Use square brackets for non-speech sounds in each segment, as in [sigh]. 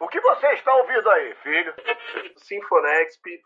O que você está ouvindo aí, filho? Sinfonexp.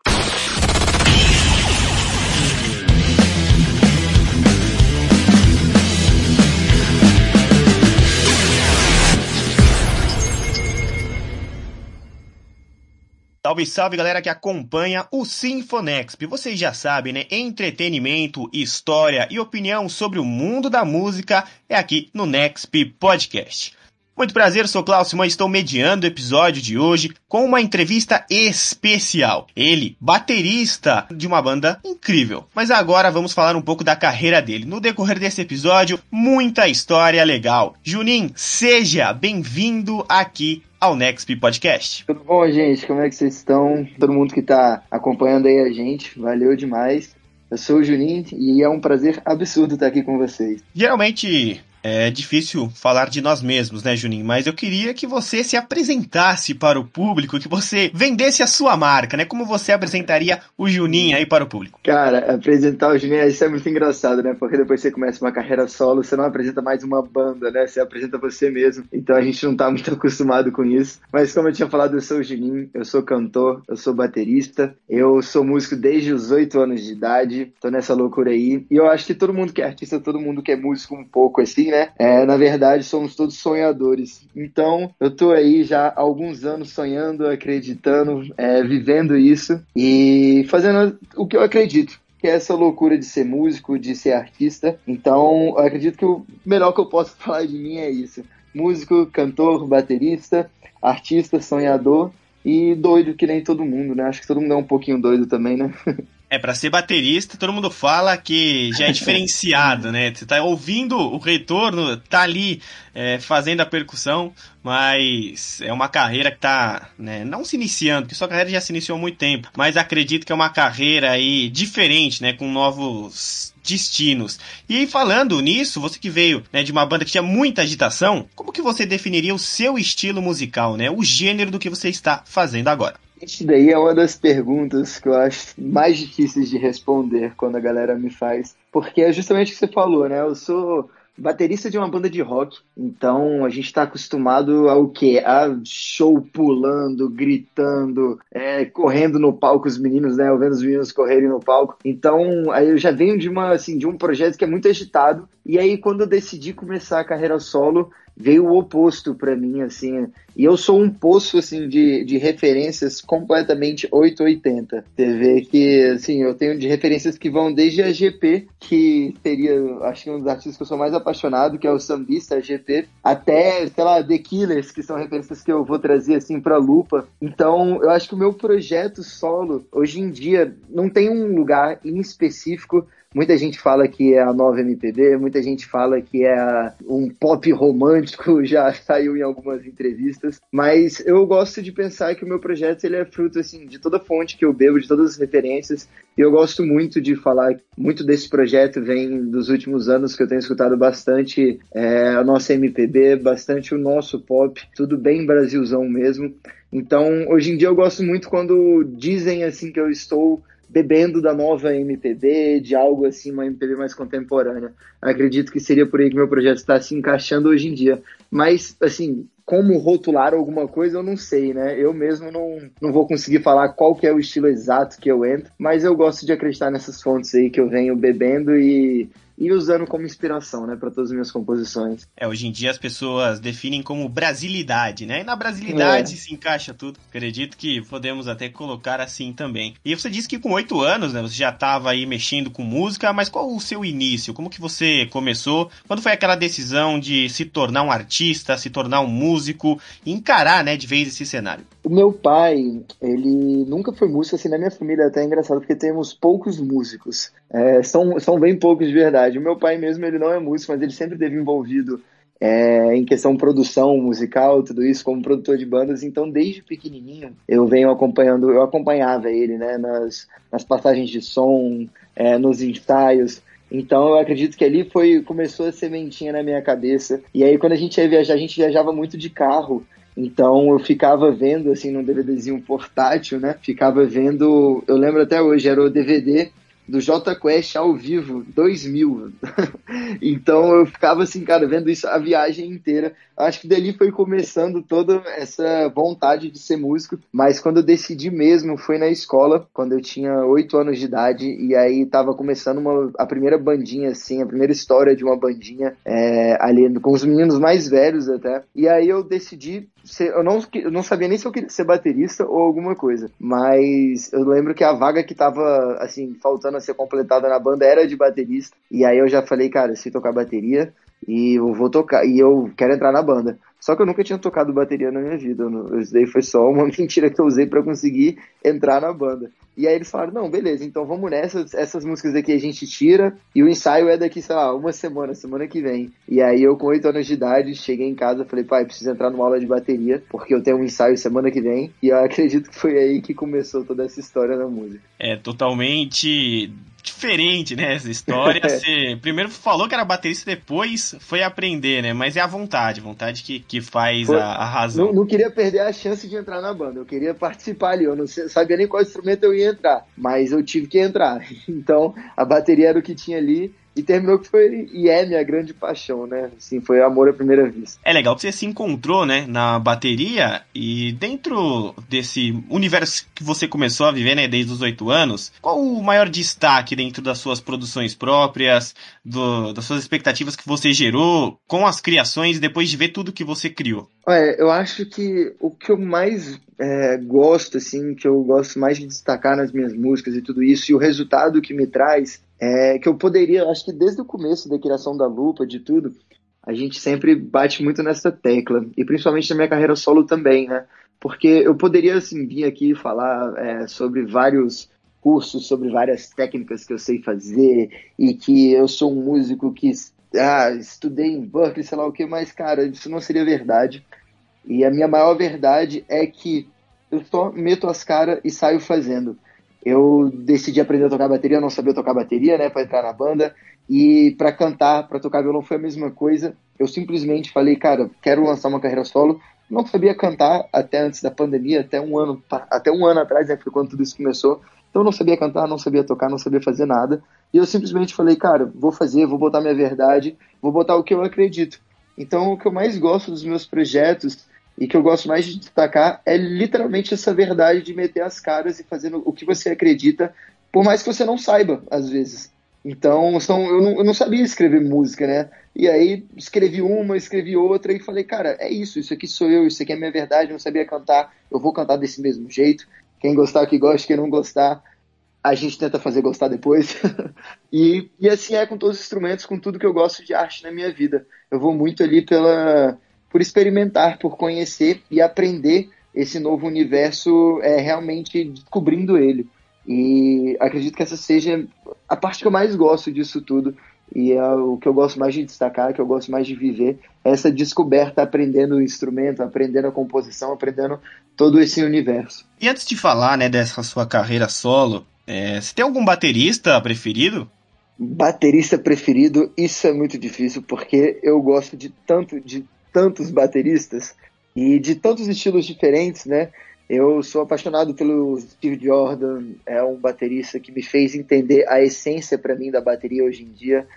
Salve, salve galera que acompanha o Sinfonexp. Vocês já sabem, né? Entretenimento, história e opinião sobre o mundo da música é aqui no Nexp Podcast. Muito prazer, sou Klaus Simão e estou mediando o episódio de hoje com uma entrevista especial. Ele, baterista de uma banda incrível. Mas agora vamos falar um pouco da carreira dele. No decorrer desse episódio, muita história legal. Junin, seja bem-vindo aqui ao Nexp Podcast. Tudo bom, gente? Como é que vocês estão? Todo mundo que tá acompanhando aí a gente, valeu demais. Eu sou o Juninho e é um prazer absurdo estar aqui com vocês. Geralmente é difícil falar de nós mesmos, né, Juninho? Mas eu queria que você se apresentasse para o público, que você vendesse a sua marca, né? Como você apresentaria o Juninho aí para o público? Cara, apresentar o Juninho, isso é muito engraçado, né? Porque depois você começa uma carreira solo, você não apresenta mais uma banda, né? Você apresenta você mesmo. Então a gente não tá muito [laughs] acostumado com isso. Mas como eu tinha falado, eu sou o Juninho, eu sou cantor, eu sou baterista, eu sou músico desde os oito anos de idade, tô nessa loucura aí. E eu acho que todo mundo que é artista, todo mundo que é músico um pouco assim, né? É, na verdade, somos todos sonhadores. Então, eu tô aí já há alguns anos sonhando, acreditando, é, vivendo isso e fazendo o que eu acredito. Que é essa loucura de ser músico, de ser artista. Então, eu acredito que o melhor que eu posso [laughs] falar de mim é isso. Músico, cantor, baterista, artista, sonhador e doido que nem todo mundo, né? Acho que todo mundo é um pouquinho doido também, né? [laughs] É, para ser baterista, todo mundo fala que já é [laughs] diferenciado, né? Você tá ouvindo o retorno, tá ali é, fazendo a percussão, mas é uma carreira que tá, né, não se iniciando, porque sua carreira já se iniciou há muito tempo, mas acredito que é uma carreira aí diferente, né, com novos destinos. E falando nisso, você que veio né, de uma banda que tinha muita agitação, como que você definiria o seu estilo musical, né? O gênero do que você está fazendo agora? Isso daí é uma das perguntas que eu acho mais difíceis de responder quando a galera me faz. Porque é justamente o que você falou, né? Eu sou baterista de uma banda de rock, então a gente está acostumado ao que? A show pulando, gritando, é, correndo no palco, os meninos, né? Eu vendo os meninos correrem no palco. Então, aí eu já venho de uma assim, de um projeto que é muito agitado. E aí, quando eu decidi começar a carreira solo, veio o oposto para mim, assim. E eu sou um poço, assim, de, de referências completamente 880. Você vê que, assim, eu tenho de referências que vão desde a GP, que seria, acho que um dos artistas que eu sou mais apaixonado, que é o sambista, a GP, até, sei lá, The Killers, que são referências que eu vou trazer, assim, pra lupa. Então, eu acho que o meu projeto solo, hoje em dia, não tem um lugar em específico Muita gente fala que é a nova MPB, muita gente fala que é um pop romântico, [laughs] já saiu em algumas entrevistas, mas eu gosto de pensar que o meu projeto ele é fruto assim de toda fonte que eu bebo, de todas as referências, e eu gosto muito de falar, muito desse projeto vem dos últimos anos que eu tenho escutado bastante é, a nossa MPB, bastante o nosso pop, tudo bem Brasilzão mesmo. Então, hoje em dia eu gosto muito quando dizem assim que eu estou bebendo da nova MPB, de algo assim, uma MPB mais contemporânea. Acredito que seria por aí que meu projeto está se encaixando hoje em dia. Mas, assim, como rotular alguma coisa, eu não sei, né? Eu mesmo não, não vou conseguir falar qual que é o estilo exato que eu entro, mas eu gosto de acreditar nessas fontes aí que eu venho bebendo e e usando como inspiração, né, para todas as minhas composições. É, hoje em dia as pessoas definem como brasilidade, né? E na brasilidade é. se encaixa tudo. Acredito que podemos até colocar assim também. E você disse que com oito anos, né, você já estava aí mexendo com música, mas qual o seu início? Como que você começou? Quando foi aquela decisão de se tornar um artista, se tornar um músico, e encarar, né, de vez esse cenário? O meu pai, ele nunca foi músico, assim, na minha família é até é engraçado, porque temos poucos músicos. É, são, são bem poucos de verdade. O meu pai mesmo, ele não é músico, mas ele sempre teve envolvido é, em questão produção musical, tudo isso, como produtor de bandas. Então, desde pequenininho, eu venho acompanhando, eu acompanhava ele, né, nas, nas passagens de som, é, nos ensaios. Então eu acredito que ali foi começou a sementinha na minha cabeça. E aí quando a gente ia viajar, a gente viajava muito de carro. Então eu ficava vendo assim num DVDzinho portátil, né? Ficava vendo, eu lembro até hoje, era o DVD do J Quest ao vivo, 2000. [laughs] então eu ficava assim, cara, vendo isso a viagem inteira. Acho que dali foi começando toda essa vontade de ser músico, mas quando eu decidi mesmo foi na escola, quando eu tinha 8 anos de idade, e aí tava começando uma, a primeira bandinha, assim, a primeira história de uma bandinha é, ali com os meninos mais velhos até. E aí eu decidi ser, eu não, eu não sabia nem se eu queria ser baterista ou alguma coisa, mas eu lembro que a vaga que tava, assim, faltando a ser completada na banda era de baterista, e aí eu já falei, cara, se tocar bateria, e eu vou tocar, e eu quero entrar na banda. Só que eu nunca tinha tocado bateria na minha vida. Isso daí foi só uma [laughs] mentira que eu usei para conseguir entrar na banda. E aí eles falaram, não, beleza, então vamos nessa, essas músicas aqui a gente tira, e o ensaio é daqui, sei lá, uma semana, semana que vem. E aí eu, com 8 anos de idade, cheguei em casa, falei, pai, preciso entrar numa aula de bateria, porque eu tenho um ensaio semana que vem, e eu [laughs] acredito que foi aí que começou toda essa história da música. É totalmente diferente, né, essa história. [laughs] Você primeiro falou que era baterista, depois foi aprender, né? Mas é a vontade, vontade que, que faz foi, a, a, razão. Não, não, queria perder a chance de entrar na banda, eu queria participar ali. Eu não sabia nem qual instrumento eu ia entrar, mas eu tive que entrar. [laughs] Então a bateria era o que tinha ali e terminou que foi e é minha grande paixão, né? Assim, foi amor à primeira vista. É legal que você se encontrou, né, na bateria e dentro desse universo que você começou a viver, né, desde os oito anos, qual o maior destaque dentro das suas produções próprias, do, das suas expectativas que você gerou com as criações depois de ver tudo que você criou? Olha, eu acho que o que eu mais é, gosto, assim, que eu gosto mais de destacar nas minhas músicas e tudo isso, e o resultado que me traz, é que eu poderia, acho que desde o começo da criação da lupa, de tudo, a gente sempre bate muito nessa tecla, e principalmente na minha carreira solo também, né? Porque eu poderia, assim, vir aqui falar é, sobre vários cursos, sobre várias técnicas que eu sei fazer, e que eu sou um músico que ah, estudei em Berkeley, sei lá o que, mas, cara, isso não seria verdade. E a minha maior verdade é que eu só meto as caras e saio fazendo. Eu decidi aprender a tocar bateria, eu não sabia tocar bateria, né, para entrar na banda. E para cantar, para tocar violão foi a mesma coisa. Eu simplesmente falei, cara, quero lançar uma carreira solo. Não sabia cantar até antes da pandemia, até um ano, até um ano atrás, né, foi quando tudo isso começou. Então eu não sabia cantar, não sabia tocar, não sabia fazer nada. E eu simplesmente falei, cara, vou fazer, vou botar minha verdade, vou botar o que eu acredito. Então o que eu mais gosto dos meus projetos e que eu gosto mais de destacar é literalmente essa verdade de meter as caras e fazer o que você acredita, por mais que você não saiba, às vezes. Então, são, eu, não, eu não sabia escrever música, né? E aí escrevi uma, escrevi outra e falei, cara, é isso, isso aqui sou eu, isso aqui é minha verdade, eu não sabia cantar, eu vou cantar desse mesmo jeito. Quem gostar que goste, quem não gostar, a gente tenta fazer gostar depois. [laughs] e, e assim é com todos os instrumentos, com tudo que eu gosto de arte na minha vida. Eu vou muito ali pela por experimentar, por conhecer e aprender esse novo universo, é, realmente descobrindo ele. E acredito que essa seja a parte que eu mais gosto disso tudo. E é o que eu gosto mais de destacar, que eu gosto mais de viver, é essa descoberta, aprendendo o instrumento, aprendendo a composição, aprendendo todo esse universo. E antes de falar né, dessa sua carreira solo, é, você tem algum baterista preferido? Baterista preferido, isso é muito difícil, porque eu gosto de tanto de tantos bateristas e de tantos estilos diferentes, né? Eu sou apaixonado pelo Steve Jordan, é um baterista que me fez entender a essência para mim da bateria hoje em dia,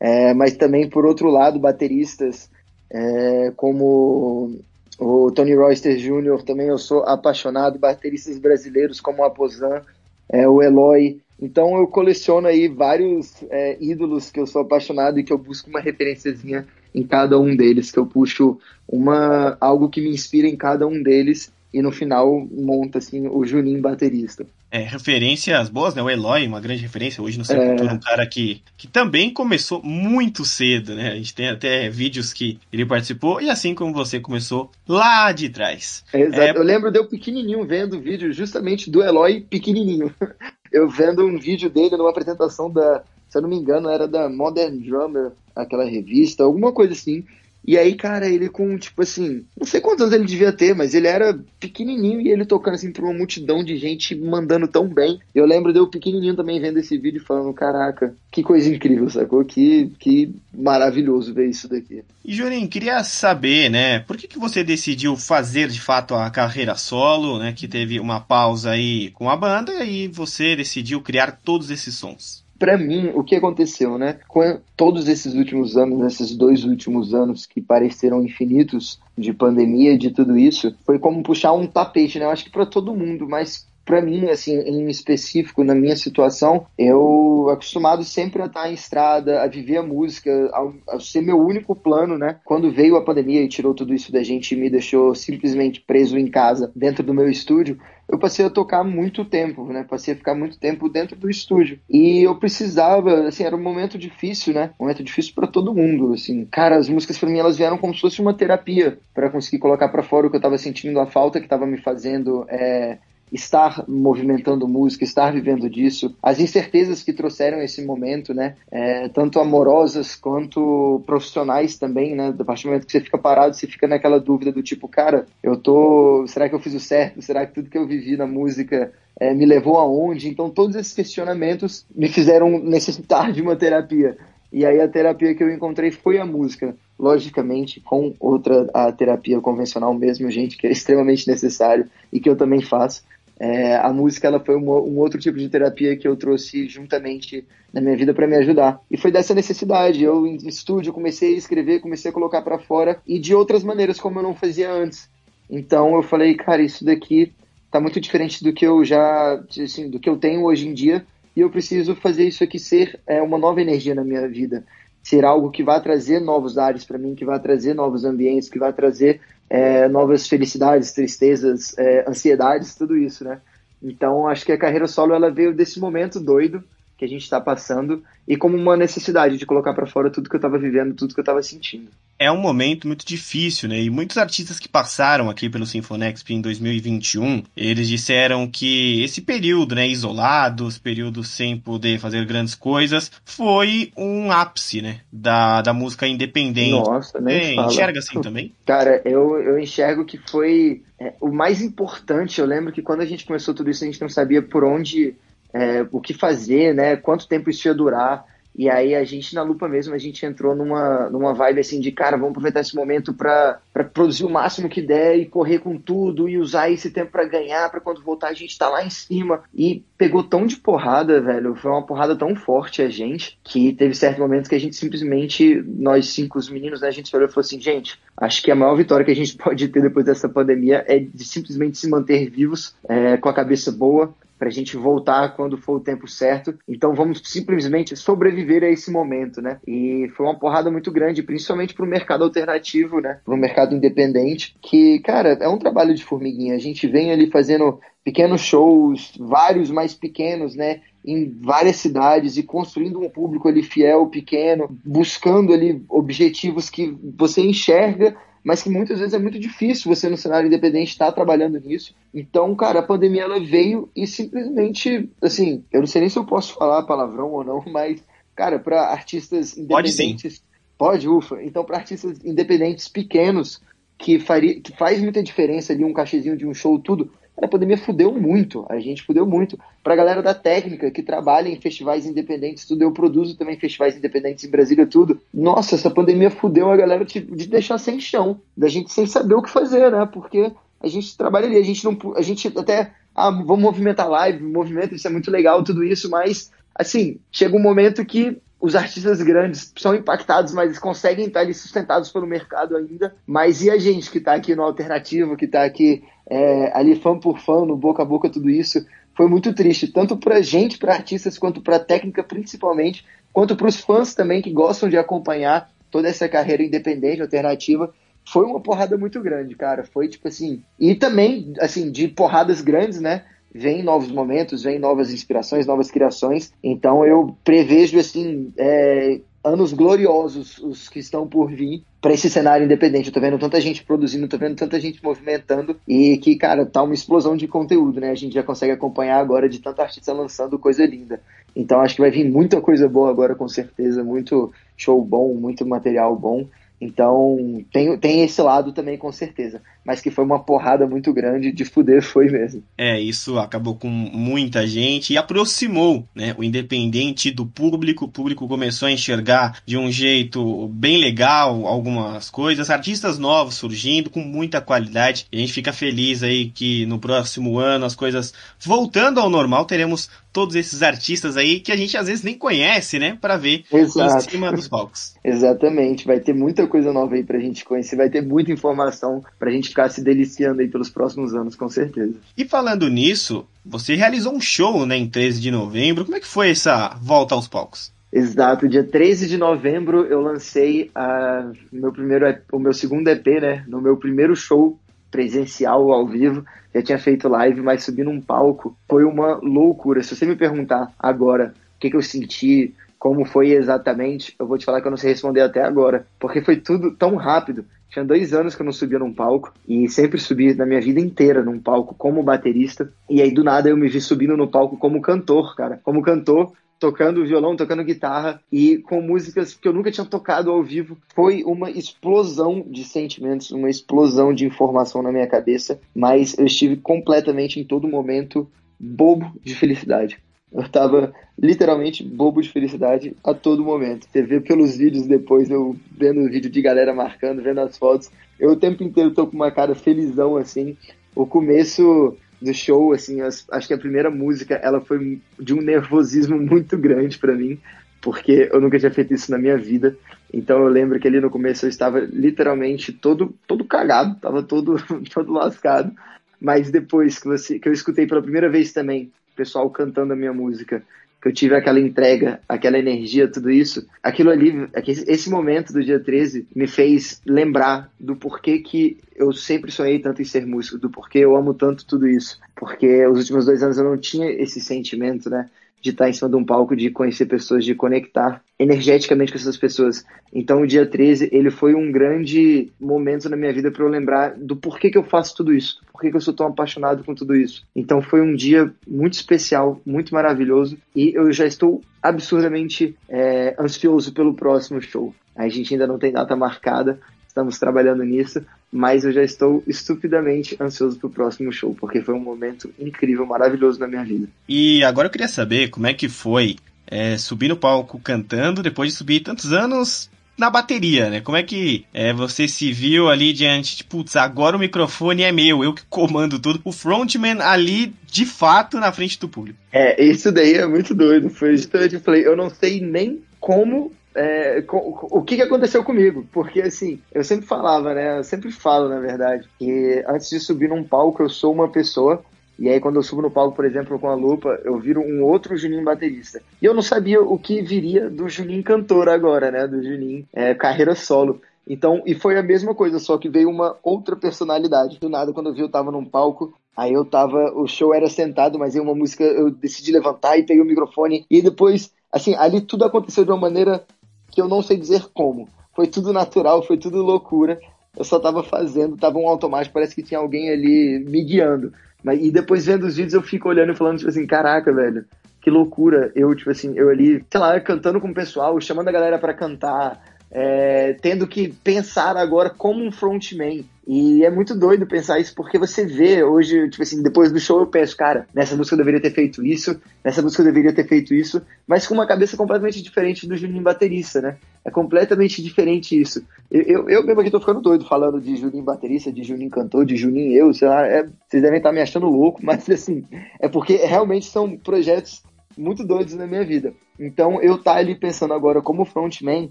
é, mas também por outro lado bateristas é, como o Tony Royster Jr. também eu sou apaixonado, bateristas brasileiros como o Aposan, é, o Eloy, então eu coleciono aí vários é, ídolos que eu sou apaixonado e que eu busco uma referenciazinha em cada um deles, que eu puxo uma algo que me inspira em cada um deles e no final monta assim o Juninho baterista. É, referências boas, né? O Eloy, uma grande referência hoje no Sepultura, é... um cara que, que também começou muito cedo, né? A gente tem até vídeos que ele participou, e assim como você começou lá de trás. exato. É... Eu lembro de eu pequenininho vendo o vídeo justamente do Eloy pequenininho. [laughs] Eu vendo um vídeo dele numa apresentação da, se eu não me engano, era da Modern Drummer, aquela revista, alguma coisa assim. E aí, cara, ele com, tipo assim, não sei quantos anos ele devia ter, mas ele era pequenininho e ele tocando assim pra uma multidão de gente mandando tão bem. Eu lembro de eu pequenininho também vendo esse vídeo e falando, caraca, que coisa incrível, sacou? Que, que maravilhoso ver isso daqui. E Juninho, queria saber, né, por que, que você decidiu fazer de fato a carreira solo, né, que teve uma pausa aí com a banda e você decidiu criar todos esses sons? Para mim, o que aconteceu, né? Com todos esses últimos anos, esses dois últimos anos que pareceram infinitos de pandemia, de tudo isso, foi como puxar um tapete, né? Eu acho que para todo mundo, mas para mim, assim, em específico, na minha situação, eu acostumado sempre a estar em estrada, a viver a música, a, a, ser meu único plano, né? Quando veio a pandemia e tirou tudo isso da gente e me deixou simplesmente preso em casa, dentro do meu estúdio, eu passei a tocar muito tempo, né? Passei a ficar muito tempo dentro do estúdio. E eu precisava, assim, era um momento difícil, né? Um momento difícil para todo mundo, assim. Cara, as músicas para mim elas vieram como se fosse uma terapia para conseguir colocar para fora o que eu tava sentindo, a falta que tava me fazendo é, estar movimentando música, estar vivendo disso, as incertezas que trouxeram esse momento, né, é, tanto amorosas quanto profissionais também, né, do partir do momento que você fica parado, você fica naquela dúvida do tipo, cara, eu tô, será que eu fiz o certo? Será que tudo que eu vivi na música é, me levou aonde? Então todos esses questionamentos me fizeram necessitar de uma terapia. E aí a terapia que eu encontrei foi a música, logicamente com outra a terapia convencional mesmo, gente, que é extremamente necessário e que eu também faço. É, a música ela foi um, um, outro tipo de terapia que eu trouxe juntamente na minha vida para me ajudar. E foi dessa necessidade. Eu, em estúdio, comecei a escrever, comecei a colocar para fora e de outras maneiras, como eu não fazia antes. Então eu falei, cara, isso daqui tá muito diferente do que eu já, assim, do que eu tenho hoje em dia e eu preciso fazer isso aqui ser é, uma nova energia na minha vida. Ser algo que vai trazer novos ares para mim, que vai trazer novos ambientes, que vai trazer é, novas felicidades, tristezas, é, ansiedades, tudo isso, né? Então, acho que a carreira solo ela veio desse momento doido que a gente está passando e como uma necessidade de colocar para fora tudo que eu estava vivendo, tudo que eu estava sentindo. É um momento muito difícil, né? E muitos artistas que passaram aqui pelo Sinfonexp em 2021, eles disseram que esse período, né, isolados, período sem poder fazer grandes coisas, foi um ápice, né, da, da música independente. Nossa, nem é, fala. Enxerga assim também? [laughs] Cara, eu, eu enxergo que foi é, o mais importante. Eu lembro que quando a gente começou tudo isso, a gente não sabia por onde é, o que fazer, né? Quanto tempo isso ia durar. E aí a gente, na lupa mesmo, a gente entrou numa, numa vibe assim de, cara, vamos aproveitar esse momento para produzir o máximo que der e correr com tudo e usar esse tempo para ganhar, para quando voltar a gente tá lá em cima. E pegou tão de porrada, velho, foi uma porrada tão forte a gente, que teve certos momentos que a gente simplesmente, nós cinco, os meninos, né, a gente e falou assim, gente, acho que a maior vitória que a gente [laughs] pode ter depois dessa pandemia é de simplesmente se manter vivos, é, com a cabeça boa, para a gente voltar quando for o tempo certo. Então vamos simplesmente sobreviver a esse momento, né? E foi uma porrada muito grande, principalmente para o mercado alternativo, né? Para o mercado independente, que, cara, é um trabalho de formiguinha. A gente vem ali fazendo pequenos shows, vários mais pequenos, né? Em várias cidades e construindo um público ali fiel, pequeno, buscando ali objetivos que você enxerga mas que muitas vezes é muito difícil você no cenário independente estar trabalhando nisso. Então, cara, a pandemia ela veio e simplesmente, assim, eu não sei nem se eu posso falar palavrão ou não, [laughs] mas, cara, para artistas independentes. Pode, pode, ufa. Então, para artistas independentes pequenos, que, faria, que faz muita diferença ali um cachezinho de um show, tudo a pandemia fudeu muito, a gente fudeu muito. Pra galera da técnica que trabalha em festivais independentes, tudo, eu produzo também festivais independentes em Brasília, tudo. Nossa, essa pandemia fudeu a galera tipo, de deixar sem chão, da gente sem saber o que fazer, né? Porque a gente trabalha ali, a gente não. A gente até. Ah, vamos movimentar live, movimento, isso é muito legal, tudo isso, mas assim, chega um momento que os artistas grandes são impactados, mas eles conseguem estar ali sustentados pelo mercado ainda. Mas e a gente que está aqui no alternativo, que está aqui é, ali fã por fã, no boca a boca, tudo isso, foi muito triste, tanto para gente, para artistas, quanto para técnica principalmente, quanto para os fãs também que gostam de acompanhar toda essa carreira independente, alternativa. Foi uma porrada muito grande, cara. Foi tipo assim. E também, assim, de porradas grandes, né? vem novos momentos, vem novas inspirações, novas criações. Então eu prevejo assim é, anos gloriosos os que estão por vir para esse cenário independente. Eu tô vendo tanta gente produzindo, tô vendo tanta gente movimentando e que, cara, tá uma explosão de conteúdo, né? A gente já consegue acompanhar agora de tanta artista lançando coisa linda. Então acho que vai vir muita coisa boa agora com certeza, muito show bom, muito material bom. Então, tem, tem esse lado também, com certeza. Mas que foi uma porrada muito grande, de fuder [laughs] foi mesmo. É, isso acabou com muita gente e aproximou né, o independente do público. O público começou a enxergar de um jeito bem legal algumas coisas. Artistas novos surgindo com muita qualidade. E a gente fica feliz aí que no próximo ano as coisas voltando ao normal, teremos todos esses artistas aí que a gente às vezes nem conhece, né? Para ver Exato. em cima dos palcos. [laughs] Exatamente, vai ter muita coisa nova aí pra gente conhecer, vai ter muita informação pra gente ficar se deliciando aí pelos próximos anos, com certeza. E falando nisso, você realizou um show, né, em 13 de novembro. Como é que foi essa volta aos palcos? Exato, dia 13 de novembro eu lancei a, meu primeiro, o meu segundo EP, né? No meu primeiro show presencial ao vivo. Já tinha feito live, mas subir num palco foi uma loucura. Se você me perguntar agora o que, que eu senti, como foi exatamente, eu vou te falar que eu não sei responder até agora, porque foi tudo tão rápido. Tinha dois anos que eu não subia num palco e sempre subi na minha vida inteira num palco como baterista. E aí do nada eu me vi subindo no palco como cantor, cara. Como cantor, tocando violão, tocando guitarra e com músicas que eu nunca tinha tocado ao vivo. Foi uma explosão de sentimentos, uma explosão de informação na minha cabeça, mas eu estive completamente em todo momento bobo de felicidade. Eu tava literalmente bobo de felicidade a todo momento. Você vê pelos vídeos depois, eu vendo o vídeo de galera marcando, vendo as fotos, eu o tempo inteiro tô com uma cara felizão assim. O começo do show, assim, acho que a primeira música, ela foi de um nervosismo muito grande para mim, porque eu nunca tinha feito isso na minha vida. Então eu lembro que ali no começo eu estava literalmente todo todo cagado, estava todo [laughs] todo lascado. Mas depois que você que eu escutei pela primeira vez também, o pessoal cantando a minha música que eu tive aquela entrega, aquela energia, tudo isso, aquilo ali, esse momento do dia 13 me fez lembrar do porquê que eu sempre sonhei tanto em ser músico, do porquê eu amo tanto tudo isso. Porque os últimos dois anos eu não tinha esse sentimento, né? de estar em cima de um palco, de conhecer pessoas, de conectar energeticamente com essas pessoas. Então, o dia 13, ele foi um grande momento na minha vida para eu lembrar do porquê que eu faço tudo isso, porquê que eu sou tão apaixonado com tudo isso. Então, foi um dia muito especial, muito maravilhoso, e eu já estou absurdamente é, ansioso pelo próximo show. A gente ainda não tem data marcada, estamos trabalhando nisso, mas eu já estou estupidamente ansioso pro próximo show, porque foi um momento incrível, maravilhoso na minha vida. E agora eu queria saber como é que foi é, subir no palco cantando, depois de subir tantos anos na bateria, né? Como é que é, você se viu ali diante de, putz, agora o microfone é meu, eu que comando tudo. O frontman ali, de fato, na frente do público. É, isso daí é muito doido. Foi justamente, eu falei, eu não sei nem como é, o que, que aconteceu comigo, porque assim, eu sempre falava, né? Eu sempre falo, na verdade, que antes de subir num palco eu sou uma pessoa, e aí quando eu subo no palco, por exemplo, com a lupa, eu viro um outro Juninho baterista. E eu não sabia o que viria do Juninho cantor agora, né? Do Juninho é, carreira solo. Então, e foi a mesma coisa, só que veio uma outra personalidade. Do nada, quando eu vi, eu tava num palco, aí eu tava, o show era sentado, mas em uma música eu decidi levantar e peguei o microfone, e depois, assim, ali tudo aconteceu de uma maneira que eu não sei dizer como. Foi tudo natural, foi tudo loucura. Eu só tava fazendo, tava um automático, parece que tinha alguém ali me guiando. E depois vendo os vídeos eu fico olhando e falando, tipo assim, caraca, velho, que loucura. Eu, tipo assim, eu ali, sei lá, cantando com o pessoal, chamando a galera para cantar, é, tendo que pensar agora como um frontman. E é muito doido pensar isso, porque você vê hoje, tipo assim, depois do show eu penso, cara, nessa música eu deveria ter feito isso, nessa música eu deveria ter feito isso, mas com uma cabeça completamente diferente do Juninho baterista, né? É completamente diferente isso. Eu, eu, eu mesmo aqui tô ficando doido falando de Juninho baterista, de Juninho cantor, de Juninho eu, sei lá, é, vocês devem estar me achando louco, [laughs] mas assim, é porque realmente são projetos muito doidos na minha vida. Então eu tá ali pensando agora como frontman,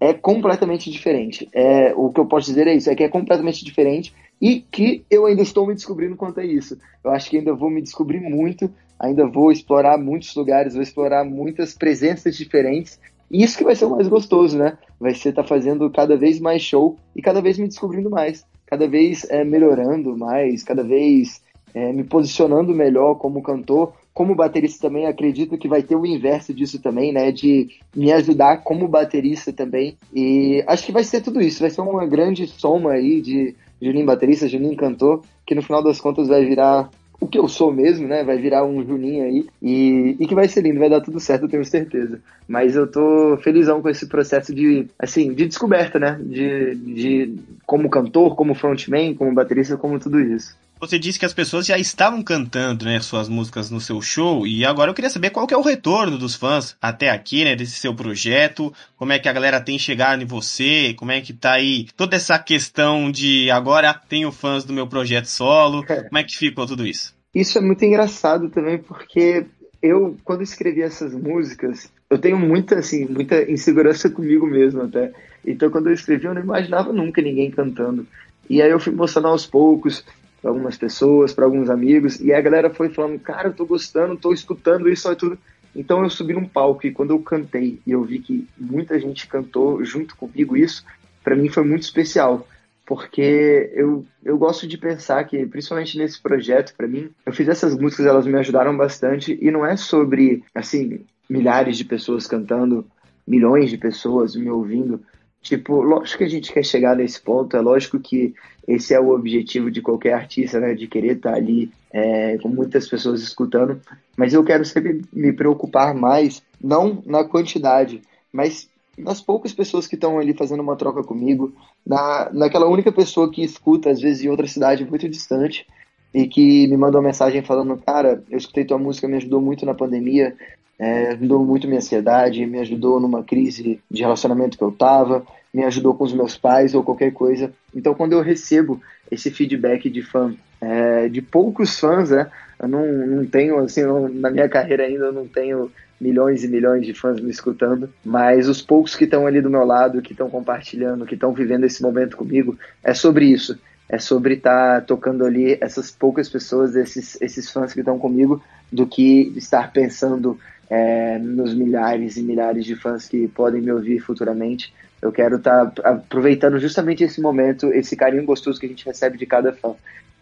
é completamente diferente. É, o que eu posso dizer é isso, é que é completamente diferente e que eu ainda estou me descobrindo quanto a isso. Eu acho que ainda vou me descobrir muito, ainda vou explorar muitos lugares, vou explorar muitas presenças diferentes. Isso que vai ser o mais gostoso, né? Vai ser estar tá fazendo cada vez mais show e cada vez me descobrindo mais, cada vez é, melhorando mais, cada vez é, me posicionando melhor como cantor, como baterista também, acredito que vai ter o inverso disso também, né? De me ajudar como baterista também. E acho que vai ser tudo isso, vai ser uma grande soma aí de Juninho baterista, Juninho cantor, que no final das contas vai virar o que eu sou mesmo, né? Vai virar um Juninho aí e, e que vai ser lindo, vai dar tudo certo, eu tenho certeza. Mas eu tô felizão com esse processo de, assim, de descoberta, né? De, de como cantor, como frontman, como baterista, como tudo isso. Você disse que as pessoas já estavam cantando, né, suas músicas no seu show, e agora eu queria saber qual que é o retorno dos fãs até aqui, né, desse seu projeto, como é que a galera tem chegado em você, como é que tá aí toda essa questão de agora tenho fãs do meu projeto solo, como é que ficou tudo isso? Isso é muito engraçado também, porque eu, quando escrevi essas músicas, eu tenho muita, assim, muita insegurança [laughs] comigo mesmo até. Então, quando eu escrevi, eu não imaginava nunca ninguém cantando. E aí eu fui mostrando aos poucos, para algumas pessoas, para alguns amigos, e a galera foi falando, cara, eu tô gostando, tô escutando isso e tudo. Então eu subi num palco e quando eu cantei e eu vi que muita gente cantou junto comigo isso, para mim foi muito especial, porque eu, eu gosto de pensar que, principalmente nesse projeto, para mim, eu fiz essas músicas, elas me ajudaram bastante e não é sobre, assim, milhares de pessoas cantando, milhões de pessoas me ouvindo, Tipo, lógico que a gente quer chegar nesse ponto, é lógico que esse é o objetivo de qualquer artista, né? De querer estar tá ali é, com muitas pessoas escutando, mas eu quero sempre me preocupar mais, não na quantidade, mas nas poucas pessoas que estão ali fazendo uma troca comigo, na, naquela única pessoa que escuta, às vezes em outra cidade muito distante, e que me mandou uma mensagem falando: Cara, eu escutei tua música, me ajudou muito na pandemia, é, ajudou muito minha ansiedade, me ajudou numa crise de relacionamento que eu tava, me ajudou com os meus pais ou qualquer coisa. Então, quando eu recebo esse feedback de fã, é, de poucos fãs, né? Eu não, não tenho, assim, não, na minha carreira ainda eu não tenho milhões e milhões de fãs me escutando, mas os poucos que estão ali do meu lado, que estão compartilhando, que estão vivendo esse momento comigo, é sobre isso. É sobre estar tá tocando ali essas poucas pessoas, esses, esses fãs que estão comigo, do que estar pensando é, nos milhares e milhares de fãs que podem me ouvir futuramente. Eu quero estar tá aproveitando justamente esse momento, esse carinho gostoso que a gente recebe de cada fã.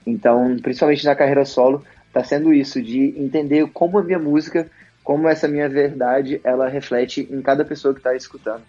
Então, principalmente na carreira solo, está sendo isso, de entender como a minha música, como essa minha verdade, ela reflete em cada pessoa que está escutando.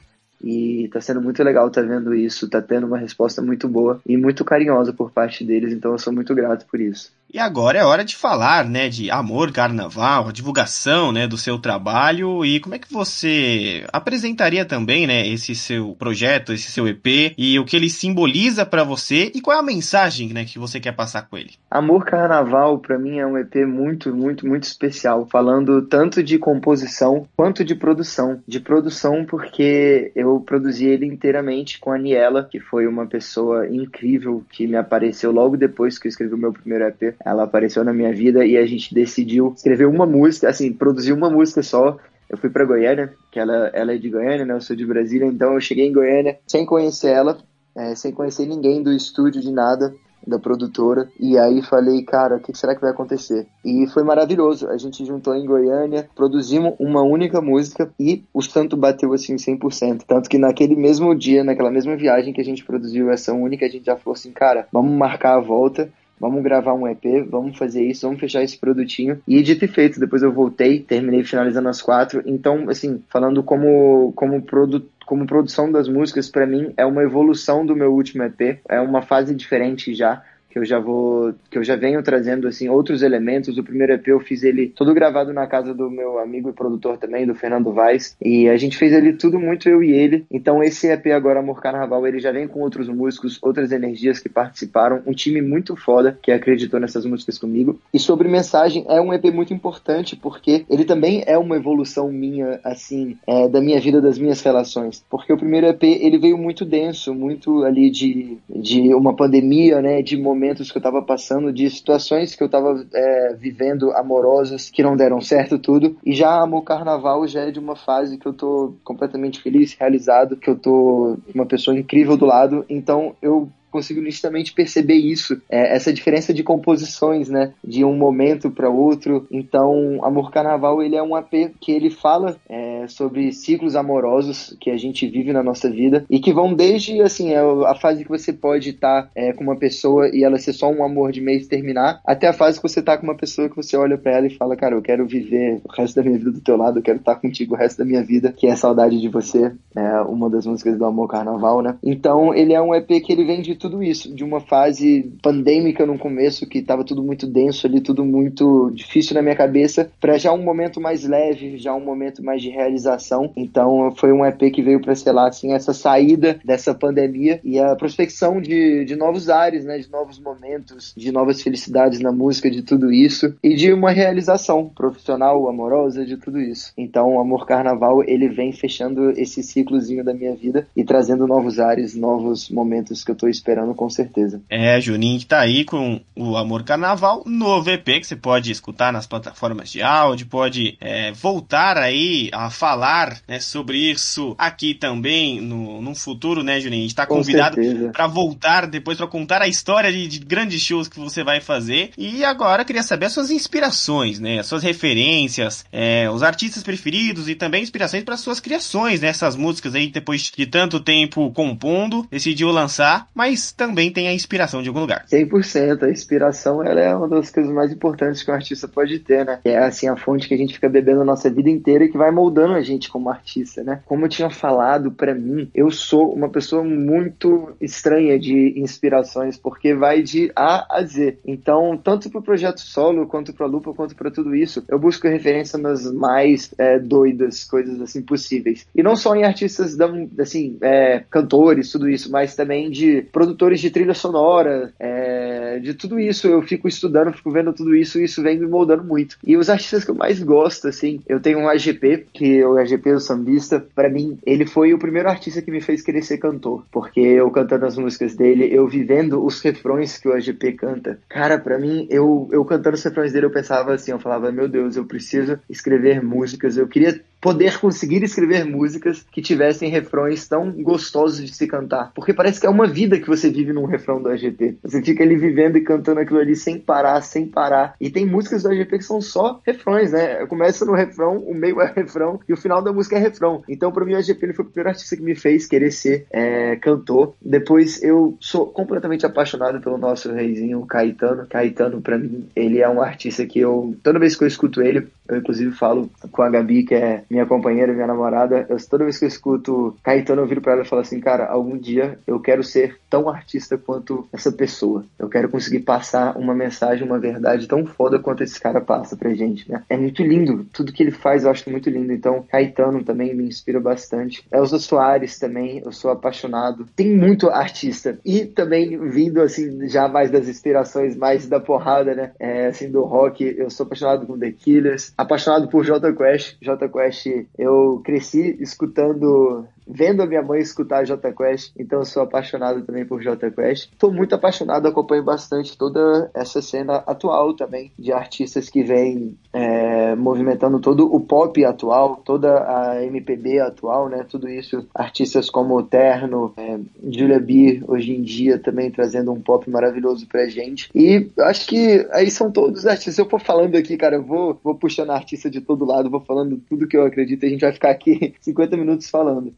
E tá sendo muito legal tá vendo isso, tá tendo uma resposta muito boa e muito carinhosa por parte deles, então eu sou muito grato por isso. E agora é hora de falar, né, de amor, carnaval, divulgação, né, do seu trabalho e como é que você apresentaria também, né, esse seu projeto, esse seu EP e o que ele simboliza para você e qual é a mensagem, né, que você quer passar com ele? Amor Carnaval para mim é um EP muito, muito, muito especial, falando tanto de composição quanto de produção. De produção porque eu produzi ele inteiramente com a Niela, que foi uma pessoa incrível que me apareceu logo depois que eu escrevi o meu primeiro EP ela apareceu na minha vida e a gente decidiu escrever uma música, assim, produzir uma música só. Eu fui para Goiânia, que ela, ela é de Goiânia, né? Eu sou de Brasília, então eu cheguei em Goiânia sem conhecer ela, é, sem conhecer ninguém do estúdio, de nada da produtora. E aí falei, cara, o que será que vai acontecer? E foi maravilhoso. A gente juntou em Goiânia, produzimos uma única música e o santo bateu assim 100%. Tanto que naquele mesmo dia, naquela mesma viagem que a gente produziu essa única, a gente já falou assim, cara, vamos marcar a volta vamos gravar um EP, vamos fazer isso, vamos fechar esse produtinho. E dito e feito, depois eu voltei, terminei finalizando as quatro. Então, assim, falando como, como produto como produção das músicas, para mim é uma evolução do meu último EP, é uma fase diferente já que eu já vou, que eu já venho trazendo assim outros elementos. O primeiro EP eu fiz ele todo gravado na casa do meu amigo e produtor também, do Fernando Vaz, e a gente fez ele tudo muito eu e ele. Então esse EP agora Amor Carnaval, ele já vem com outros músicos, outras energias que participaram, um time muito foda que acreditou nessas músicas comigo. E sobre mensagem, é um EP muito importante porque ele também é uma evolução minha assim, é, da minha vida, das minhas relações. Porque o primeiro EP ele veio muito denso, muito ali de de uma pandemia, né, de momentos que eu estava passando, de situações que eu estava é, vivendo amorosas que não deram certo tudo. E já o carnaval já é de uma fase que eu tô completamente feliz, realizado, que eu tô uma pessoa incrível do lado. Então eu consigo nitidamente perceber isso, é, essa diferença de composições, né, de um momento para outro. Então, Amor Carnaval ele é um AP que ele fala é, sobre ciclos amorosos que a gente vive na nossa vida e que vão desde assim é a fase que você pode estar tá, é, com uma pessoa e ela ser só um amor de mês terminar, até a fase que você tá com uma pessoa que você olha para ela e fala, cara, eu quero viver o resto da minha vida do teu lado, eu quero estar tá contigo o resto da minha vida, que é saudade de você, é uma das músicas do Amor Carnaval, né? Então ele é um EP que ele vem de tudo isso, de uma fase pandêmica no começo que tava tudo muito denso ali, tudo muito difícil na minha cabeça, para já um momento mais leve, já um momento mais de realização. Então foi um EP que veio para selar assim essa saída dessa pandemia e a prospecção de, de novos ares, né, de novos momentos, de novas felicidades na música, de tudo isso e de uma realização profissional, amorosa, de tudo isso. Então, o Amor Carnaval, ele vem fechando esse ciclozinho da minha vida e trazendo novos ares, novos momentos que eu tô esperando com certeza. É, Juninho que tá aí com o Amor Carnaval, novo EP que você pode escutar nas plataformas de áudio, pode é, voltar aí a falar né, sobre isso aqui também no, no futuro, né, Juninho? A gente tá convidado para voltar depois para contar a história de, de, grandes shows que você vai fazer. E agora queria saber as suas inspirações, né? As suas referências, é, os artistas preferidos e também inspirações para suas criações, né? Essas músicas aí, depois de tanto tempo compondo, decidiu lançar, mas também tem a inspiração de algum lugar. 100%. A inspiração ela é uma das coisas mais importantes que um artista pode ter, né? É assim a fonte que a gente fica bebendo a nossa vida inteira e que vai moldando a gente como artista, né? Como eu tinha falado, para mim, eu sou uma pessoa muito estranha de inspirações, porque vai de A a Z. Então, tanto pro projeto solo, quanto pra Lupa, quanto para tudo isso, eu busco referência nas mais é, doidas coisas assim possíveis. E não só em artistas, assim, é, cantores, tudo isso, mas também de produtores de trilha sonora, é, de tudo isso. Eu fico estudando, fico vendo tudo isso e isso vem me moldando muito. E os artistas que eu mais gosto, assim, eu tenho um AGP, que o AGP do Sambista. Para mim, ele foi o primeiro artista que me fez querer ser cantor, porque eu cantando as músicas dele, eu vivendo os refrões que o AGP canta. Cara, para mim, eu, eu cantando os refrões dele, eu pensava assim, eu falava, meu Deus, eu preciso escrever músicas, eu queria poder conseguir escrever músicas que tivessem refrões tão gostosos de se cantar. Porque parece que é uma vida que você vive num refrão do AGP. Você fica ali vivendo e cantando aquilo ali sem parar, sem parar. E tem músicas do AGP que são só refrões, né? Começa no refrão, o meio é refrão e o final da música é refrão. Então, para mim, o AGP ele foi o primeiro artista que me fez querer ser é, cantor. Depois, eu sou completamente apaixonado pelo nosso reizinho Caetano. Caetano, para mim, ele é um artista que eu, toda vez que eu escuto ele, eu inclusive falo com a Gabi, que é minha companheira, minha namorada, eu, toda vez que eu escuto Caetano, eu viro pra ela e falo assim, cara, algum dia eu quero ser tão artista quanto essa pessoa. Eu quero conseguir passar uma mensagem, uma verdade tão foda quanto esse cara passa pra gente, né? É muito lindo, tudo que ele faz eu acho muito lindo. Então, Caetano também me inspira bastante. Elza Soares também, eu sou apaixonado. Tem muito artista. E também vindo, assim, já mais das inspirações, mais da porrada, né? É, assim, do rock, eu sou apaixonado com The Killers, apaixonado por J Quest. J Quest, eu cresci escutando vendo a minha mãe escutar J Quest, então eu sou apaixonado também por J Quest. Tô muito apaixonado, acompanho bastante toda essa cena atual também, de artistas que vêm é, movimentando todo o pop atual, toda a MPB atual, né? Tudo isso, artistas como o Terno, é, Julia B, hoje em dia também trazendo um pop maravilhoso pra gente. E acho que aí são todos os artistas. Se eu for falando aqui, cara, eu vou, vou puxando artista de todo lado, vou falando tudo que eu acredito, a gente vai ficar aqui [laughs] 50 minutos falando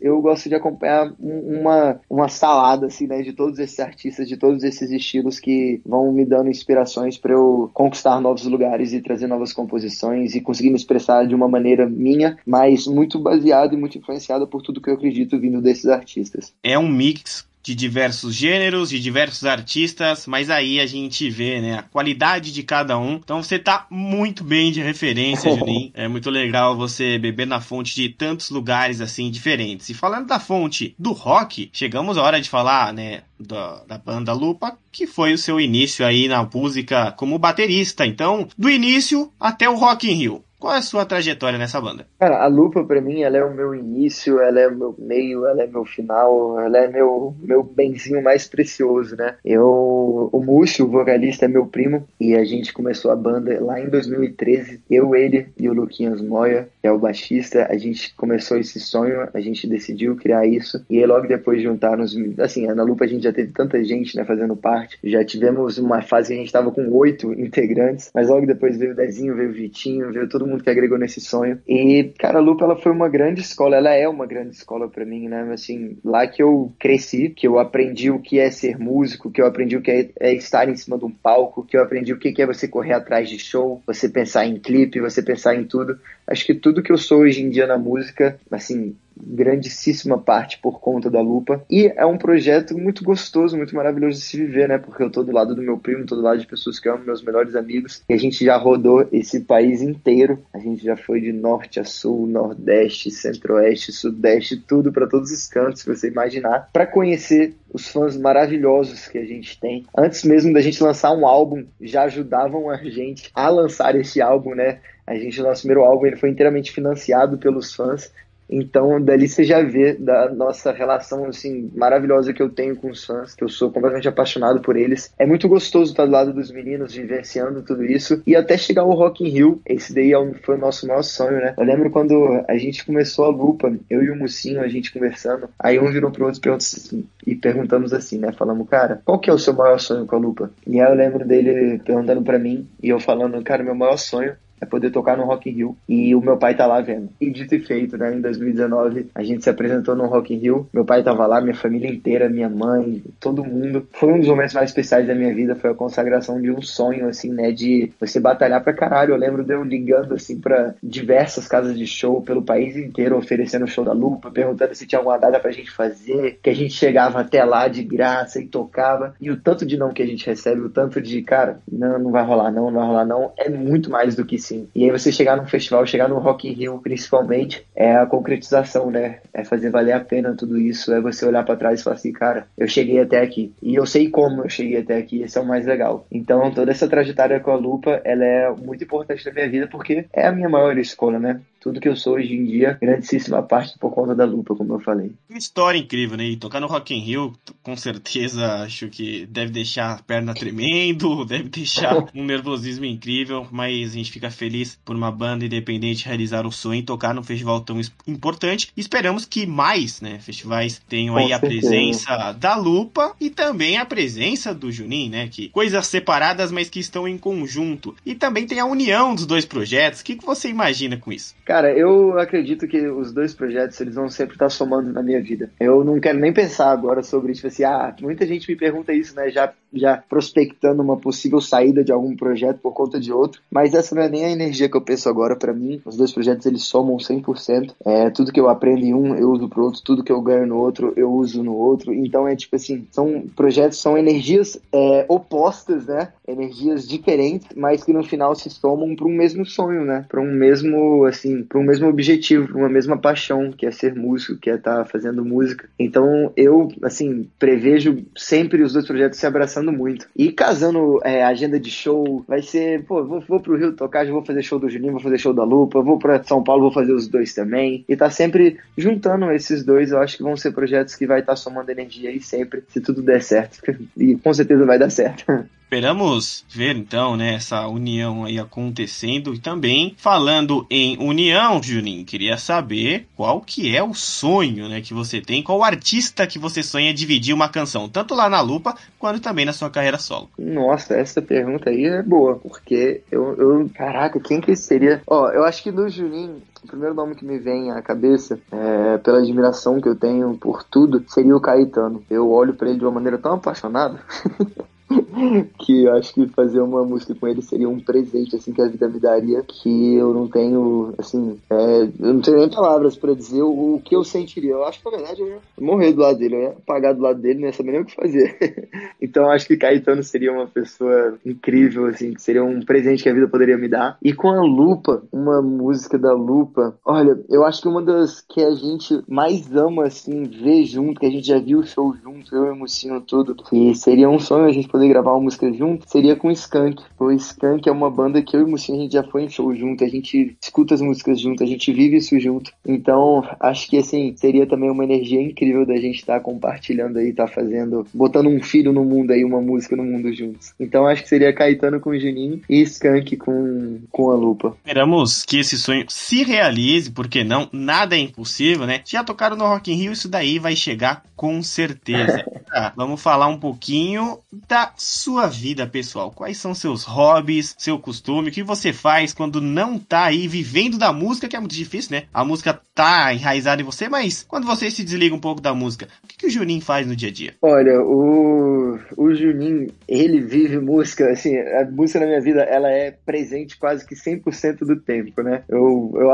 eu gosto de acompanhar uma, uma salada assim, né, de todos esses artistas, de todos esses estilos que vão me dando inspirações para eu conquistar novos lugares e trazer novas composições e conseguir me expressar de uma maneira minha, mas muito baseada e muito influenciada por tudo que eu acredito vindo desses artistas. É um mix de diversos gêneros, de diversos artistas, mas aí a gente vê, né, a qualidade de cada um. Então você tá muito bem de referência, [laughs] Juninho. É muito legal você beber na fonte de tantos lugares assim diferentes. E falando da fonte do rock, chegamos à hora de falar, né, da, da banda Lupa, que foi o seu início aí na música como baterista. Então, do início até o Rock in Rio. Qual é a sua trajetória nessa banda? Cara, a Lupa para mim, ela é o meu início, ela é o meu meio, ela é meu final, ela é meu meu benzinho mais precioso, né? Eu, o Múcio, o vocalista, é meu primo e a gente começou a banda lá em 2013. Eu, ele e o Luquinhas Moya, que é o baixista, a gente começou esse sonho, a gente decidiu criar isso e aí logo depois juntar-nos, assim, na Lupa a gente já teve tanta gente, né, fazendo parte. Já tivemos uma fase que a gente tava com oito integrantes, mas logo depois veio o Dezinho, veio o Vitinho, veio todo mundo mundo que agregou nesse sonho. E, cara, a Lupa, ela foi uma grande escola, ela é uma grande escola para mim, né? Assim, lá que eu cresci, que eu aprendi o que é ser músico, que eu aprendi o que é, é estar em cima de um palco, que eu aprendi o que é você correr atrás de show, você pensar em clipe, você pensar em tudo. Acho que tudo que eu sou hoje em dia na música, assim, grandíssima parte por conta da lupa. E é um projeto muito gostoso, muito maravilhoso de se viver, né? Porque eu tô do lado do meu primo, tô do lado de pessoas que eu amo, meus melhores amigos. E a gente já rodou esse país inteiro. A gente já foi de norte a sul, nordeste, centro-oeste, sudeste, tudo para todos os cantos, se você imaginar, para conhecer os fãs maravilhosos que a gente tem. Antes mesmo da gente lançar um álbum, já ajudavam a gente a lançar esse álbum, né? A gente, o nosso primeiro álbum, ele foi inteiramente financiado pelos fãs. Então, dali você já vê da nossa relação assim maravilhosa que eu tenho com os fãs, que eu sou completamente apaixonado por eles. É muito gostoso estar do lado dos meninos, vivenciando tudo isso e até chegar ao Rock in Rio. Esse daí é foi o nosso maior sonho, né? Eu lembro quando a gente começou a lupa, eu e o Mucinho, a gente conversando, aí um virou pro outro assim, e perguntamos assim, né? Falamos, cara, qual que é o seu maior sonho com a lupa? E aí eu lembro dele perguntando para mim e eu falando, cara, meu maior sonho é poder tocar no Rock in Rio. E o meu pai tá lá vendo. E dito e feito, né? Em 2019, a gente se apresentou no Rock in Rio. Meu pai tava lá, minha família inteira, minha mãe, todo mundo. Foi um dos momentos mais especiais da minha vida. Foi a consagração de um sonho, assim, né? De você batalhar pra caralho. Eu lembro de eu ligando, assim, pra diversas casas de show pelo país inteiro, oferecendo show da Lupa, perguntando se tinha alguma data pra gente fazer. Que a gente chegava até lá de graça e tocava. E o tanto de não que a gente recebe, o tanto de, cara, não, não vai rolar não, não vai rolar não, é muito mais do que sim. E aí você chegar num festival, chegar no Rock in Rio, principalmente, é a concretização, né? É fazer valer a pena tudo isso, é você olhar para trás e falar assim, cara, eu cheguei até aqui. E eu sei como eu cheguei até aqui, esse é o mais legal. Então, toda essa trajetória com a Lupa, ela é muito importante na minha vida porque é a minha maior escola, né? Tudo que eu sou hoje em dia, grandíssima parte por conta da lupa, como eu falei. Uma história incrível, né? E tocar no Rock in Rio, com certeza, acho que deve deixar a perna tremendo, [laughs] deve deixar um nervosismo incrível, mas a gente fica feliz por uma banda independente realizar o sonho e tocar num festival tão importante. Esperamos que mais, né, festivais tenham com aí certeza. a presença da Lupa e também a presença do Junin, né? Que coisas separadas, mas que estão em conjunto. E também tem a união dos dois projetos. O que, que você imagina com isso? Cara, eu acredito que os dois projetos eles vão sempre estar somando na minha vida. Eu não quero nem pensar agora sobre tipo assim, ah, muita gente me pergunta isso, né? Já, já prospectando uma possível saída de algum projeto por conta de outro, mas essa não é nem a energia que eu penso agora para mim. Os dois projetos eles somam 100%. É, tudo que eu aprendo em um, eu uso pro outro, tudo que eu ganho no outro, eu uso no outro. Então é tipo assim, são projetos, são energias é, opostas, né? Energias diferentes, mas que no final se somam para um mesmo sonho, né? Para um mesmo assim para um mesmo objetivo, para uma mesma paixão, que é ser músico, que é estar tá fazendo música. Então eu, assim, prevejo sempre os dois projetos se abraçando muito. E casando é, agenda de show, vai ser, pô, vou, vou pro Rio tocar, já vou fazer show do Juninho, vou fazer show da Lupa, vou para São Paulo, vou fazer os dois também. E tá sempre juntando esses dois, eu acho que vão ser projetos que vai estar tá somando energia aí sempre, se tudo der certo. [laughs] E com certeza vai dar certo. [laughs] Esperamos ver então né, essa união aí acontecendo e também falando em união, Juninho, queria saber qual que é o sonho né, que você tem, qual artista que você sonha dividir uma canção, tanto lá na Lupa quanto também na sua carreira solo. Nossa, essa pergunta aí é boa, porque eu, eu caraca, quem que seria? Ó, eu acho que no Juninho o primeiro nome que me vem à cabeça, é, pela admiração que eu tenho por tudo, seria o Caetano. Eu olho para ele de uma maneira tão apaixonada [laughs] [laughs] que eu acho que fazer uma música com ele seria um presente assim que a vida me daria que eu não tenho assim é, eu não tenho nem palavras para dizer o, o, que eu sentiria. Eu acho que na verdade eu ia morrer do lado dele eu ia apagar do lado dele não ia saber nem o que fazer. [laughs] Então acho que Caetano seria uma pessoa incrível assim que seria um presente que a vida poderia me dar. E com a Lupa uma música da Lupa olha eu acho que uma das que a gente mais ama assim ver junto que a gente já viu o show junto eu emociono tudo que seria um sonho a gente poder gravar uma música junto seria com o Skank. O Skank é uma banda que eu e o Mucinho a gente já foi em show junto, a gente escuta as músicas junto, a gente vive isso junto. Então, acho que assim, seria também uma energia incrível da gente estar tá compartilhando aí, estar tá fazendo, botando um filho no mundo aí, uma música no mundo juntos. Então, acho que seria Caetano com o Juninho e Skank com, com a Lupa. Esperamos que esse sonho se realize, porque não, nada é impossível, né? Já tocaram no Rock in Rio, isso daí vai chegar com certeza. ah, [laughs] vamos falar um pouquinho da sua vida pessoal. Quais são seus hobbies, seu costume, o que você faz quando não tá aí vivendo da música, que é muito difícil, né? A música tá enraizada em você, mas quando você se desliga um pouco da música, o que, que o Juninho faz no dia a dia? Olha, o, o Juninho, ele vive música, assim, a música na minha vida, ela é presente quase que 100% do tempo, né? Eu, eu,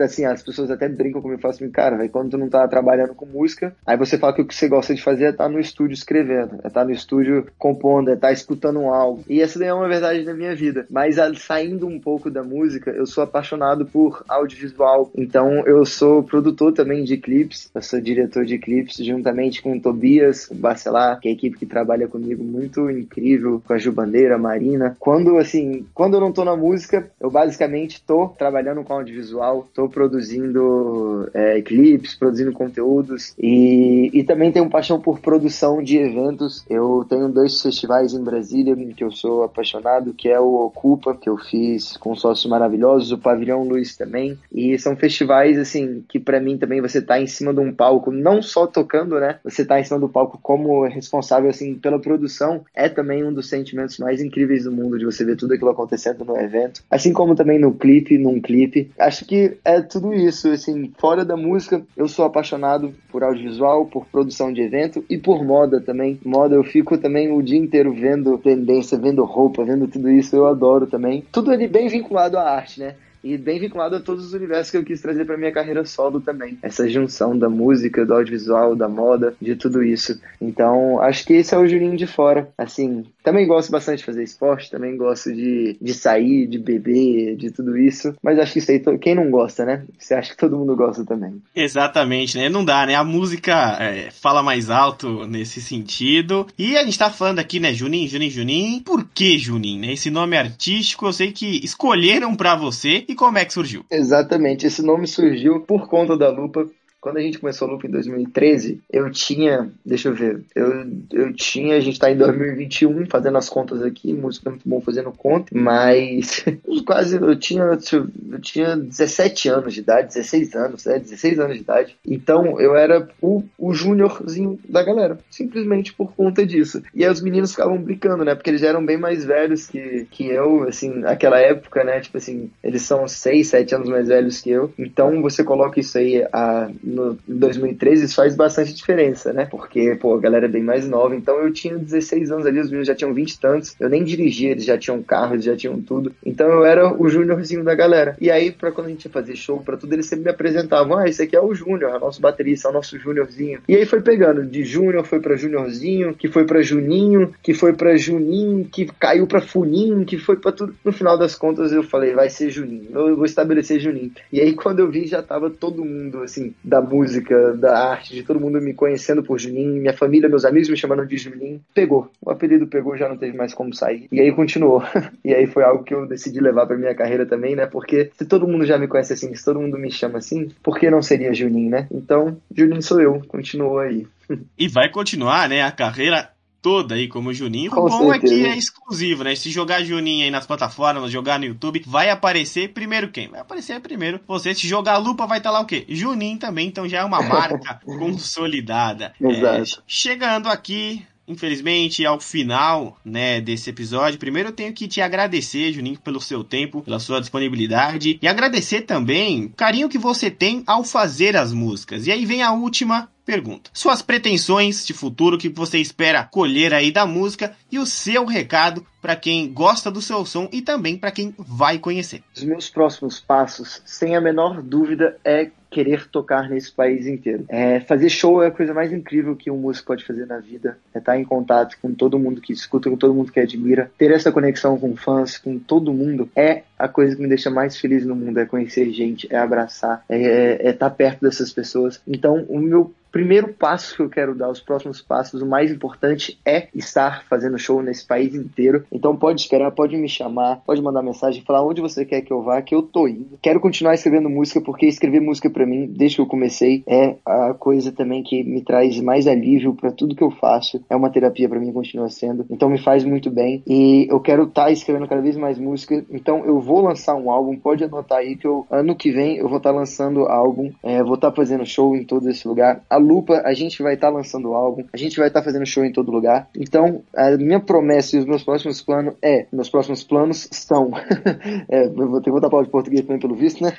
assim, as pessoas até brincam comigo e falam assim, cara, véio, quando tu não tá trabalhando com música, aí você fala que o que você gosta de fazer é estar tá no estúdio escrevendo, é estar tá no estúdio compondo, é estar tá escutando álbum. E essa daí é uma verdade da minha vida. Mas saindo um pouco da música, eu sou apaixonado por audiovisual. Então eu sou produtor também de clipes, eu sou diretor de clipes juntamente com o Tobias, Bacelar, que é a equipe que trabalha comigo, muito incrível, com a Ju Bandeira, a Marina. Quando, assim, quando eu não tô na música, eu basicamente tô trabalhando com audiovisual, tô produzindo é, clipes, produzindo conteúdos e, e também tenho paixão por produção de eventos. Eu tenho dois festivais em Brasília que eu sou apaixonado, que é o Ocupa, que eu fiz com sócios maravilhosos, o Pavilhão Luiz também. E são festivais, assim, que para mim também você tá em cima de um palco, não só tocando, né? Você tá em cima do palco como responsável, assim, pela produção. É também um dos sentimentos mais incríveis do mundo, de você ver tudo aquilo acontecendo no evento. Assim como também no clipe, num clipe. Acho que é tudo isso, assim, fora da música, eu sou apaixonado por audiovisual, por produção de evento e por moda também. Moda, eu fico também o dia inteiro vendo tendência, vendo roupa, vendo tudo isso, eu adoro também. Tudo ali bem vinculado à arte, né? E bem vinculado a todos os universos que eu quis trazer para minha carreira solo também. Essa junção da música, do audiovisual, da moda, de tudo isso. Então, acho que esse é o Juninho de fora. Assim, também gosto bastante de fazer esporte, também gosto de, de sair, de beber, de tudo isso. Mas acho que isso aí, quem não gosta, né? Você acha que todo mundo gosta também. Exatamente, né? Não dá, né? A música é, fala mais alto nesse sentido. E a gente tá falando aqui, né? Juninho, Juninho, Juninho. Por que Juninho, né? Esse nome artístico eu sei que escolheram para você. E como é que surgiu? Exatamente, esse nome surgiu por conta da lupa quando a gente começou o Loop em 2013, eu tinha, deixa eu ver, eu, eu tinha, a gente tá em 2021 fazendo as contas aqui, música é muito bom fazendo conta, mas [laughs] quase, eu tinha, eu tinha 17 anos de idade, 16 anos, né, 16 anos de idade, então eu era o, o júniorzinho da galera, simplesmente por conta disso. E aí os meninos ficavam brincando, né, porque eles eram bem mais velhos que, que eu, assim, naquela época, né, tipo assim, eles são 6, 7 anos mais velhos que eu, então você coloca isso aí a no 2013, isso faz bastante diferença, né? Porque, pô, a galera é bem mais nova. Então eu tinha 16 anos ali, os meninos já tinham 20 e tantos. Eu nem dirigia, eles já tinham carro, eles já tinham tudo. Então eu era o júniorzinho da galera. E aí, pra quando a gente ia fazer show, pra tudo, eles sempre me apresentavam: ah, esse aqui é o Júnior, é o nosso baterista, é o nosso júniorzinho. E aí foi pegando, de Júnior foi pra Júniorzinho, que foi pra Juninho, que foi pra Juninho, que caiu pra Funinho, que foi pra tudo. No final das contas eu falei: vai ser Juninho, eu vou estabelecer Juninho. E aí quando eu vi, já tava todo mundo, assim, da música, da arte, de todo mundo me conhecendo por Juninho, minha família, meus amigos me chamando de Juninho. Pegou. O apelido pegou, já não teve mais como sair. E aí continuou. [laughs] e aí foi algo que eu decidi levar pra minha carreira também, né? Porque se todo mundo já me conhece assim, se todo mundo me chama assim, por que não seria Juninho, né? Então, Juninho sou eu. Continuou aí. [laughs] e vai continuar, né? A carreira toda aí como Juninho. Com o bom certeza. é que é exclusivo, né? Se jogar Juninho aí nas plataformas, jogar no YouTube, vai aparecer primeiro quem? Vai aparecer primeiro você. Se jogar lupa, vai estar tá lá o quê? Juninho também, então já é uma marca [laughs] consolidada. Exato. É, chegando aqui infelizmente, ao final, né, desse episódio, primeiro eu tenho que te agradecer, Juninho, pelo seu tempo, pela sua disponibilidade e agradecer também o carinho que você tem ao fazer as músicas. E aí vem a última Pergunta: Suas pretensões de futuro que você espera colher aí da música e o seu recado para quem gosta do seu som e também para quem vai conhecer. Os meus próximos passos, sem a menor dúvida, é querer tocar nesse país inteiro. É, fazer show é a coisa mais incrível que um músico pode fazer na vida. É estar em contato com todo mundo que escuta, com todo mundo que admira. Ter essa conexão com fãs, com todo mundo, é a coisa que me deixa mais feliz no mundo. É conhecer gente, é abraçar, é, é, é estar perto dessas pessoas. Então, o meu primeiro passo que eu quero dar, os próximos passos, o mais importante é estar fazendo show nesse país inteiro. Então pode esperar, pode me chamar, pode mandar mensagem, falar onde você quer que eu vá, que eu tô indo. Quero continuar escrevendo música, porque escrever música para mim, desde que eu comecei, é a coisa também que me traz mais alívio para tudo que eu faço. É uma terapia para mim, continua sendo. Então me faz muito bem. E eu quero estar tá escrevendo cada vez mais música. Então eu vou lançar um álbum, pode anotar aí que eu, ano que vem eu vou estar tá lançando álbum, é, vou estar tá fazendo show em todo esse lugar. A Lupa, a gente vai estar tá lançando álbum, a gente vai estar tá fazendo show em todo lugar. Então, a minha promessa e os meus próximos planos é, meus próximos planos são, [laughs] é, eu vou ter que voltar para o português também pelo visto, né?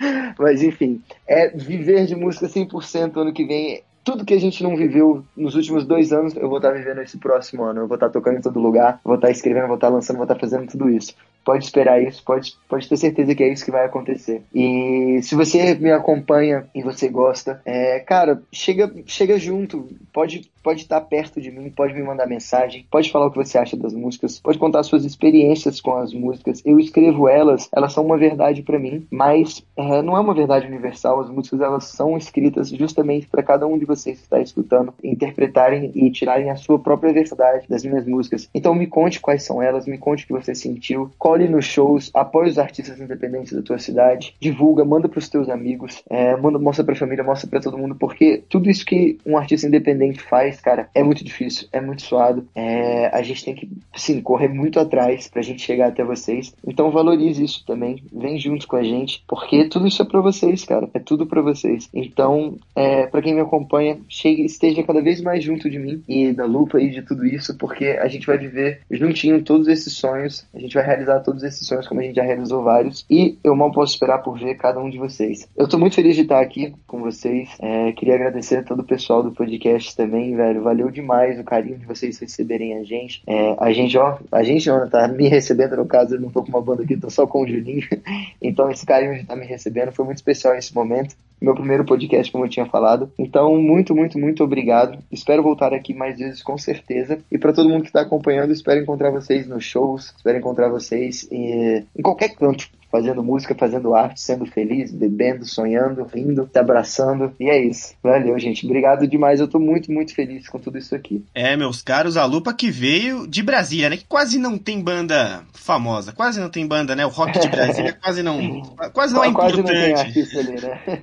[laughs] Mas enfim, é viver de música 100% ano que vem tudo que a gente não viveu nos últimos dois anos, eu vou estar vivendo esse próximo ano. Eu vou estar tocando em todo lugar, vou estar escrevendo, vou estar lançando, vou estar fazendo tudo isso. Pode esperar isso, pode, pode ter certeza que é isso que vai acontecer. E se você me acompanha e você gosta, é, cara, chega, chega junto, pode, pode estar perto de mim, pode me mandar mensagem, pode falar o que você acha das músicas, pode contar suas experiências com as músicas. Eu escrevo elas, elas são uma verdade para mim, mas é, não é uma verdade universal. As músicas elas são escritas justamente para cada um de vocês que está escutando interpretarem e tirarem a sua própria verdade das minhas músicas. Então me conte quais são elas, me conte o que você sentiu, colhe nos shows, apoie os artistas independentes da tua cidade, divulga, manda para os teus amigos, é, manda, mostra para a família, mostra para todo mundo, porque tudo isso que um artista independente faz, cara, é muito difícil, é muito suado. É, a gente tem que, sim, correr muito atrás para a gente chegar até vocês. Então valorize isso também, vem junto com a gente, porque tudo isso é para vocês, cara, é tudo para vocês. Então, é, para quem me acompanha, chegue, esteja cada vez mais junto de mim e da lupa e de tudo isso, porque a gente vai viver juntinho todos esses sonhos, a gente vai realizar todos esses sonhos como a gente já realizou vários e eu mal posso esperar por ver cada um de vocês. Eu tô muito feliz de estar aqui com vocês, é, queria agradecer a todo o pessoal do podcast também, velho, valeu demais o carinho de vocês receberem a gente. É, a gente, ó, a gente não tá me recebendo, no caso, eu não tô com uma banda aqui, tô só com o Juninho, [laughs] então esse carinho de estar tá me recebendo foi muito especial nesse momento meu primeiro podcast, como eu tinha falado. Então, muito, muito, muito obrigado. Espero voltar aqui mais vezes, com certeza. E para todo mundo que está acompanhando, espero encontrar vocês nos shows, espero encontrar vocês em, em qualquer canto fazendo música, fazendo arte, sendo feliz, bebendo, sonhando, rindo, te abraçando. E é isso. Valeu, gente. Obrigado demais. Eu tô muito, muito feliz com tudo isso aqui. É, meus caros, a Lupa que veio de Brasília, né? Que quase não tem banda famosa. Quase não tem banda, né? O rock de Brasília [laughs] quase não. Quase não é quase importante. Não ali, né?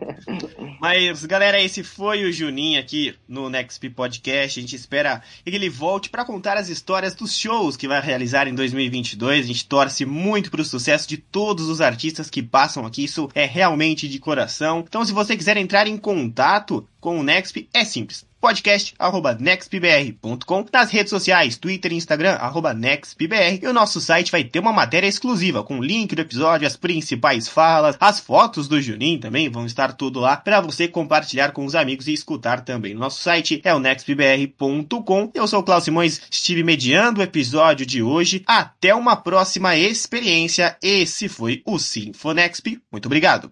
[laughs] Mas, galera, esse foi o Juninho aqui no Next Podcast. A gente espera que ele volte para contar as histórias dos shows que vai realizar em 2022. A gente torce muito pro sucesso de todos os os artistas que passam aqui, isso é realmente de coração. Então, se você quiser entrar em contato com o Nexp, é simples podcast@nextbr.com, nas redes sociais, Twitter e Instagram, nextbr, e o nosso site vai ter uma matéria exclusiva com o link do episódio, as principais falas, as fotos do Juninho também vão estar tudo lá para você compartilhar com os amigos e escutar também. Nosso site é o nextbr.com. Eu sou o Klaus Simões, estive mediando o episódio de hoje. Até uma próxima experiência. Esse foi o Sinfonexp. Muito obrigado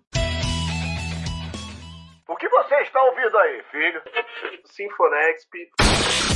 está ouvindo aí, filho? Sinfonexp.